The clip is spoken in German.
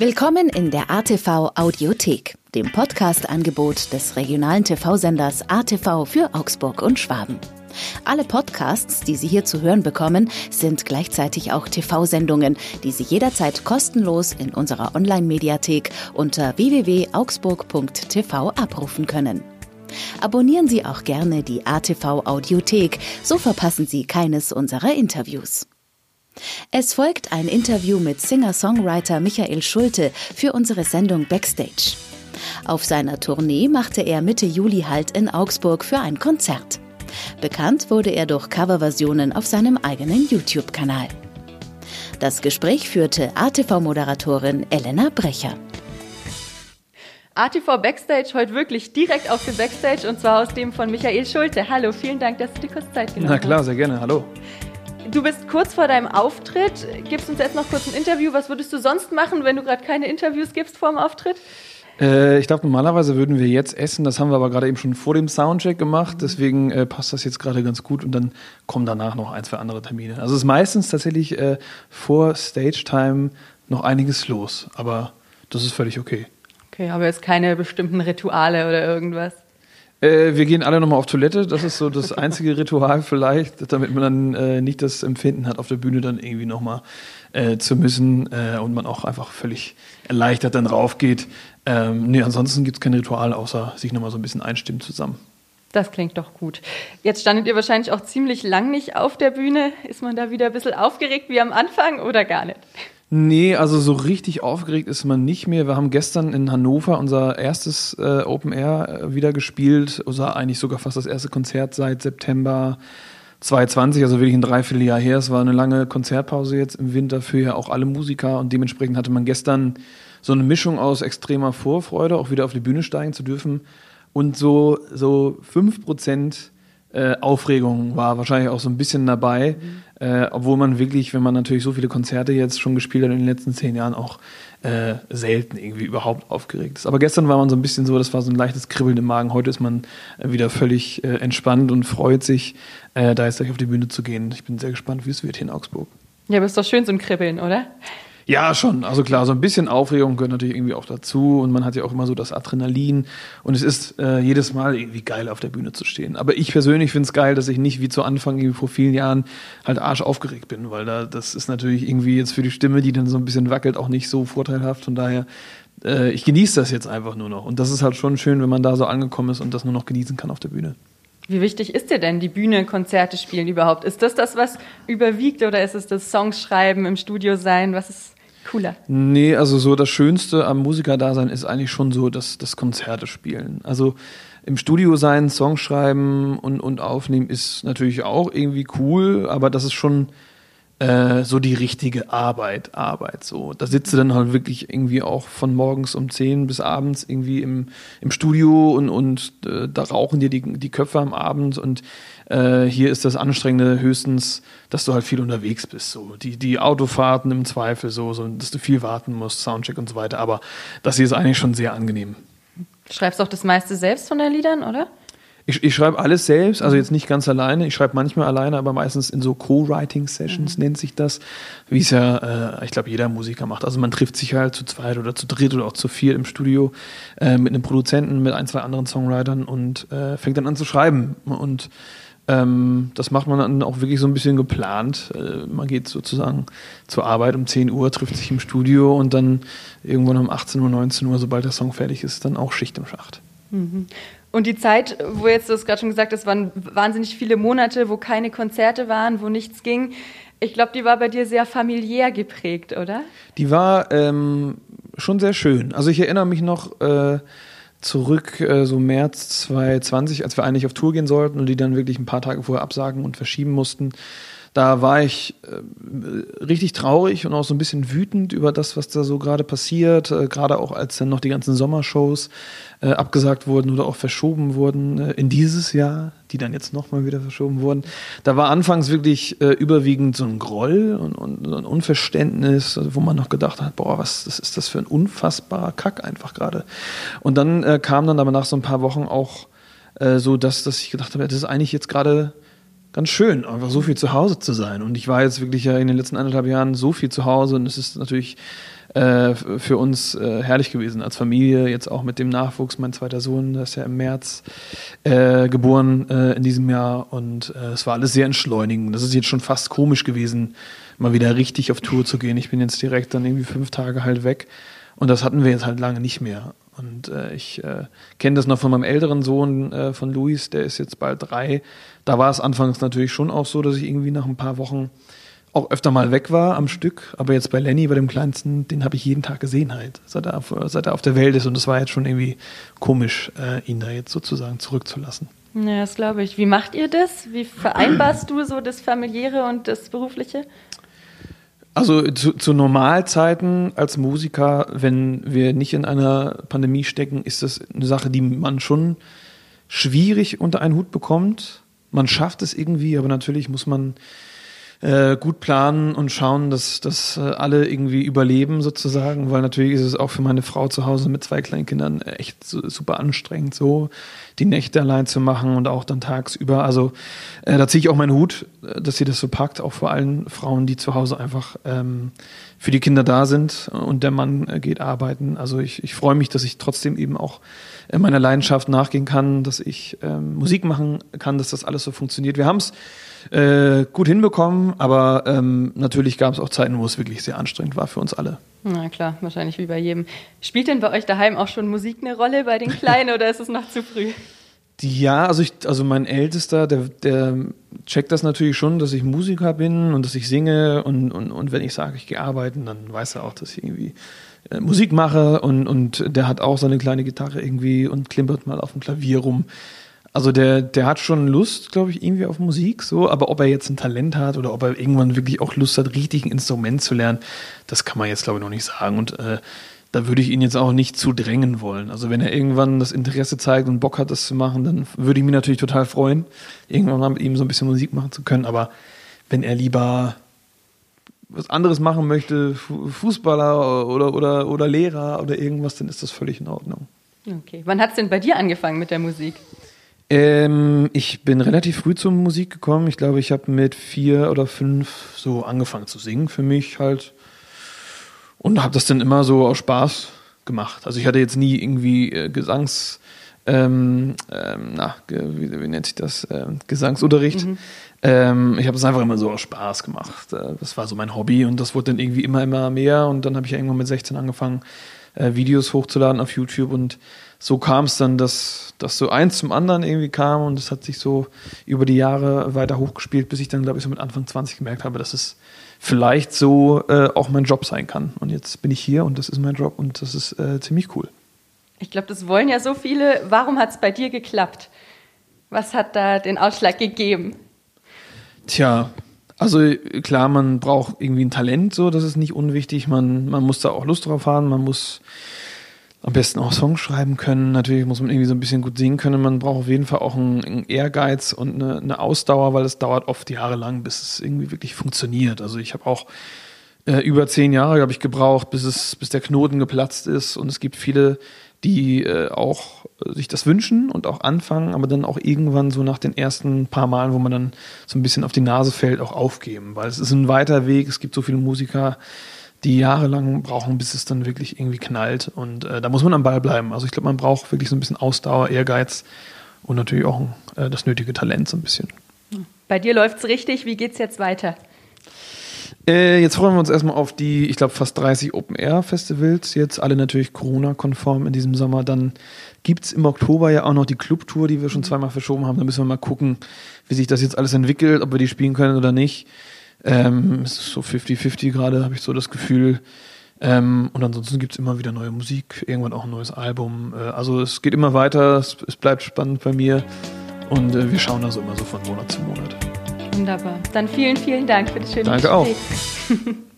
Willkommen in der ATV Audiothek, dem Podcast-Angebot des regionalen TV-Senders ATV für Augsburg und Schwaben. Alle Podcasts, die Sie hier zu hören bekommen, sind gleichzeitig auch TV-Sendungen, die Sie jederzeit kostenlos in unserer Online-Mediathek unter www.augsburg.tv abrufen können. Abonnieren Sie auch gerne die ATV Audiothek, so verpassen Sie keines unserer Interviews. Es folgt ein Interview mit Singer-Songwriter Michael Schulte für unsere Sendung Backstage. Auf seiner Tournee machte er Mitte Juli Halt in Augsburg für ein Konzert. Bekannt wurde er durch Coverversionen auf seinem eigenen YouTube-Kanal. Das Gespräch führte ATV-Moderatorin Elena Brecher. ATV Backstage heute wirklich direkt auf dem Backstage und zwar aus dem von Michael Schulte. Hallo, vielen Dank, dass du dir kurz Zeit genommen hast. Na klar, sehr gerne. Hallo. Du bist kurz vor deinem Auftritt. Gibst uns jetzt noch kurz ein Interview. Was würdest du sonst machen, wenn du gerade keine Interviews gibst vor dem Auftritt? Äh, ich glaube, normalerweise würden wir jetzt essen. Das haben wir aber gerade eben schon vor dem Soundcheck gemacht. Deswegen äh, passt das jetzt gerade ganz gut. Und dann kommen danach noch ein, zwei andere Termine. Also es ist meistens tatsächlich äh, vor Stage Time noch einiges los. Aber das ist völlig okay. Okay, aber jetzt keine bestimmten Rituale oder irgendwas. Äh, wir gehen alle nochmal auf Toilette. Das ist so das einzige Ritual vielleicht, damit man dann äh, nicht das Empfinden hat, auf der Bühne dann irgendwie nochmal äh, zu müssen äh, und man auch einfach völlig erleichtert dann raufgeht. Ähm, nee, ansonsten gibt es kein Ritual, außer sich nochmal so ein bisschen einstimmen zusammen. Das klingt doch gut. Jetzt standet ihr wahrscheinlich auch ziemlich lang nicht auf der Bühne. Ist man da wieder ein bisschen aufgeregt wie am Anfang oder gar nicht? Nee, also so richtig aufgeregt ist man nicht mehr. Wir haben gestern in Hannover unser erstes äh, Open Air äh, wieder gespielt. Oder eigentlich sogar fast das erste Konzert seit September 2020, also wirklich ein Dreivierteljahr her. Es war eine lange Konzertpause jetzt im Winter für ja auch alle Musiker und dementsprechend hatte man gestern so eine Mischung aus extremer Vorfreude, auch wieder auf die Bühne steigen zu dürfen und so, so fünf Prozent äh, Aufregung war wahrscheinlich auch so ein bisschen dabei, mhm. äh, obwohl man wirklich, wenn man natürlich so viele Konzerte jetzt schon gespielt hat in den letzten zehn Jahren, auch äh, selten irgendwie überhaupt aufgeregt ist. Aber gestern war man so ein bisschen so, das war so ein leichtes Kribbeln im Magen. Heute ist man äh, wieder völlig äh, entspannt und freut sich, da jetzt gleich auf die Bühne zu gehen. Ich bin sehr gespannt, wie es wird hier in Augsburg. Ja, aber ist doch schön so ein Kribbeln, oder? Ja, schon. Also klar, so ein bisschen Aufregung gehört natürlich irgendwie auch dazu und man hat ja auch immer so das Adrenalin und es ist äh, jedes Mal irgendwie geil, auf der Bühne zu stehen. Aber ich persönlich finde es geil, dass ich nicht wie zu Anfang irgendwie vor vielen Jahren halt arsch aufgeregt bin, weil da das ist natürlich irgendwie jetzt für die Stimme, die dann so ein bisschen wackelt, auch nicht so vorteilhaft. Von daher, äh, ich genieße das jetzt einfach nur noch und das ist halt schon schön, wenn man da so angekommen ist und das nur noch genießen kann auf der Bühne. Wie wichtig ist dir denn die Bühne, Konzerte spielen überhaupt? Ist das das, was überwiegt oder ist es das Songs schreiben, im Studio sein? Was ist cooler? Nee, also so das Schönste am Musikerdasein ist eigentlich schon so das, das Konzerte spielen. Also im Studio sein, Songs schreiben und, und aufnehmen ist natürlich auch irgendwie cool, aber das ist schon äh, so die richtige Arbeit, Arbeit. So, da sitzt du dann halt wirklich irgendwie auch von morgens um 10 bis abends irgendwie im, im Studio und, und äh, da rauchen dir die, die Köpfe am Abend und äh, hier ist das Anstrengende höchstens, dass du halt viel unterwegs bist. So. Die, die Autofahrten im Zweifel, so, so, dass du viel warten musst, Soundcheck und so weiter. Aber das hier ist eigentlich schon sehr angenehm. Du schreibst auch das meiste selbst von deinen Liedern, oder? Ich, ich schreibe alles selbst, also jetzt nicht ganz alleine. Ich schreibe manchmal alleine, aber meistens in so Co-Writing-Sessions mhm. nennt sich das, wie es ja, äh, ich glaube, jeder Musiker macht. Also man trifft sich halt zu zweit oder zu dritt oder auch zu vier im Studio äh, mit einem Produzenten, mit ein, zwei anderen Songwritern und äh, fängt dann an zu schreiben. Und ähm, das macht man dann auch wirklich so ein bisschen geplant. Äh, man geht sozusagen zur Arbeit um 10 Uhr, trifft sich im Studio und dann irgendwann um 18 Uhr, 19 Uhr, sobald der Song fertig ist, dann auch Schicht im Schacht. Mhm. Und die Zeit, wo jetzt du es gerade schon gesagt hast, waren wahnsinnig viele Monate, wo keine Konzerte waren, wo nichts ging. Ich glaube, die war bei dir sehr familiär geprägt, oder? Die war ähm, schon sehr schön. Also ich erinnere mich noch äh, zurück, äh, so März 2020, als wir eigentlich auf Tour gehen sollten und die dann wirklich ein paar Tage vorher absagen und verschieben mussten. Da war ich äh, richtig traurig und auch so ein bisschen wütend über das, was da so gerade passiert. Äh, gerade auch als dann noch die ganzen Sommershows äh, abgesagt wurden oder auch verschoben wurden äh, in dieses Jahr, die dann jetzt nochmal wieder verschoben wurden. Da war anfangs wirklich äh, überwiegend so ein Groll und, und, und ein Unverständnis, wo man noch gedacht hat, boah, was das ist das für ein unfassbarer Kack einfach gerade. Und dann äh, kam dann aber nach so ein paar Wochen auch so, dass, dass ich gedacht habe, das ist eigentlich jetzt gerade ganz schön, einfach so viel zu Hause zu sein. Und ich war jetzt wirklich ja in den letzten anderthalb Jahren so viel zu Hause und es ist natürlich äh, für uns äh, herrlich gewesen als Familie, jetzt auch mit dem Nachwuchs. Mein zweiter Sohn, der ist ja im März äh, geboren äh, in diesem Jahr und äh, es war alles sehr entschleunigend. Das ist jetzt schon fast komisch gewesen, mal wieder richtig auf Tour zu gehen. Ich bin jetzt direkt dann irgendwie fünf Tage halt weg und das hatten wir jetzt halt lange nicht mehr. Und äh, ich äh, kenne das noch von meinem älteren Sohn, äh, von Luis, der ist jetzt bald drei. Da war es anfangs natürlich schon auch so, dass ich irgendwie nach ein paar Wochen auch öfter mal weg war am Stück. Aber jetzt bei Lenny, bei dem Kleinsten, den habe ich jeden Tag gesehen halt, seit er, auf, seit er auf der Welt ist. Und es war jetzt schon irgendwie komisch, äh, ihn da jetzt sozusagen zurückzulassen. Ja, das glaube ich. Wie macht ihr das? Wie vereinbarst du so das familiäre und das berufliche? Also zu, zu Normalzeiten als Musiker, wenn wir nicht in einer Pandemie stecken, ist das eine Sache, die man schon schwierig unter einen Hut bekommt. Man schafft es irgendwie, aber natürlich muss man äh, gut planen und schauen, dass, dass äh, alle irgendwie überleben sozusagen, weil natürlich ist es auch für meine Frau zu Hause mit zwei kleinen Kindern echt super anstrengend, so die Nächte allein zu machen und auch dann tagsüber. Also äh, da ziehe ich auch meinen Hut, äh, dass sie das so packt, auch vor allen Frauen, die zu Hause einfach ähm, für die Kinder da sind und der Mann äh, geht arbeiten. Also ich, ich freue mich, dass ich trotzdem eben auch äh, meiner Leidenschaft nachgehen kann, dass ich ähm, Musik machen kann, dass das alles so funktioniert. Wir haben es äh, gut hinbekommen, aber ähm, natürlich gab es auch Zeiten, wo es wirklich sehr anstrengend war für uns alle. Na klar, wahrscheinlich wie bei jedem. Spielt denn bei euch daheim auch schon Musik eine Rolle bei den Kleinen oder ist es noch zu früh? Ja, also ich, also mein Ältester, der, der checkt das natürlich schon, dass ich Musiker bin und dass ich singe und, und, und wenn ich sage, ich gehe arbeiten, dann weiß er auch, dass ich irgendwie äh, Musik mache und, und der hat auch seine kleine Gitarre irgendwie und klimpert mal auf dem Klavier rum. Also der, der hat schon Lust, glaube ich, irgendwie auf Musik, so, aber ob er jetzt ein Talent hat oder ob er irgendwann wirklich auch Lust hat, richtig ein Instrument zu lernen, das kann man jetzt, glaube ich, noch nicht sagen. Und äh, da würde ich ihn jetzt auch nicht zu drängen wollen. Also wenn er irgendwann das Interesse zeigt und Bock hat, das zu machen, dann würde ich mich natürlich total freuen, irgendwann mal mit ihm so ein bisschen Musik machen zu können. Aber wenn er lieber was anderes machen möchte, Fußballer oder, oder, oder Lehrer oder irgendwas, dann ist das völlig in Ordnung. Okay. Wann hat es denn bei dir angefangen mit der Musik? Ähm, ich bin relativ früh zur Musik gekommen. Ich glaube, ich habe mit vier oder fünf so angefangen zu singen für mich halt. Und habe das dann immer so aus Spaß gemacht. Also ich hatte jetzt nie irgendwie äh, Gesangs... Ähm, ähm, na, wie, wie, nennt sich das? Ähm, Gesangsunterricht. Mhm. Ähm, ich habe es einfach immer so aus Spaß gemacht. Äh, das war so mein Hobby und das wurde dann irgendwie immer, immer mehr. Und dann habe ich irgendwann mit 16 angefangen, äh, Videos hochzuladen auf YouTube und so kam es dann, dass, dass so eins zum anderen irgendwie kam und es hat sich so über die Jahre weiter hochgespielt, bis ich dann, glaube ich, so mit Anfang 20 gemerkt habe, dass es vielleicht so äh, auch mein Job sein kann. Und jetzt bin ich hier und das ist mein Job und das ist äh, ziemlich cool. Ich glaube, das wollen ja so viele. Warum hat es bei dir geklappt? Was hat da den Ausschlag gegeben? Tja, also klar, man braucht irgendwie ein Talent, so, das ist nicht unwichtig. Man, man muss da auch Lust drauf haben, man muss am besten auch Songs schreiben können. Natürlich muss man irgendwie so ein bisschen gut singen können. Man braucht auf jeden Fall auch einen, einen Ehrgeiz und eine, eine, Ausdauer, weil es dauert oft jahrelang, bis es irgendwie wirklich funktioniert. Also ich habe auch äh, über zehn Jahre, glaube ich, gebraucht, bis es, bis der Knoten geplatzt ist. Und es gibt viele, die äh, auch sich das wünschen und auch anfangen, aber dann auch irgendwann so nach den ersten paar Malen, wo man dann so ein bisschen auf die Nase fällt, auch aufgeben. Weil es ist ein weiter Weg. Es gibt so viele Musiker, die jahrelang brauchen, bis es dann wirklich irgendwie knallt. Und äh, da muss man am Ball bleiben. Also ich glaube, man braucht wirklich so ein bisschen Ausdauer, Ehrgeiz und natürlich auch äh, das nötige Talent so ein bisschen. Bei dir läuft es richtig. Wie geht es jetzt weiter? Äh, jetzt freuen wir uns erstmal auf die, ich glaube, fast 30 Open-Air-Festivals. Jetzt alle natürlich Corona-konform in diesem Sommer. Dann gibt es im Oktober ja auch noch die Clubtour, die wir schon zweimal verschoben haben. Da müssen wir mal gucken, wie sich das jetzt alles entwickelt, ob wir die spielen können oder nicht. Ähm, es ist so 50-50 gerade, habe ich so das Gefühl. Ähm, und ansonsten gibt es immer wieder neue Musik, irgendwann auch ein neues Album. Äh, also es geht immer weiter, es, es bleibt spannend bei mir und äh, wir schauen also immer so von Monat zu Monat. Wunderbar. Dann vielen, vielen Dank für das schöne Danke Gespräch. auch.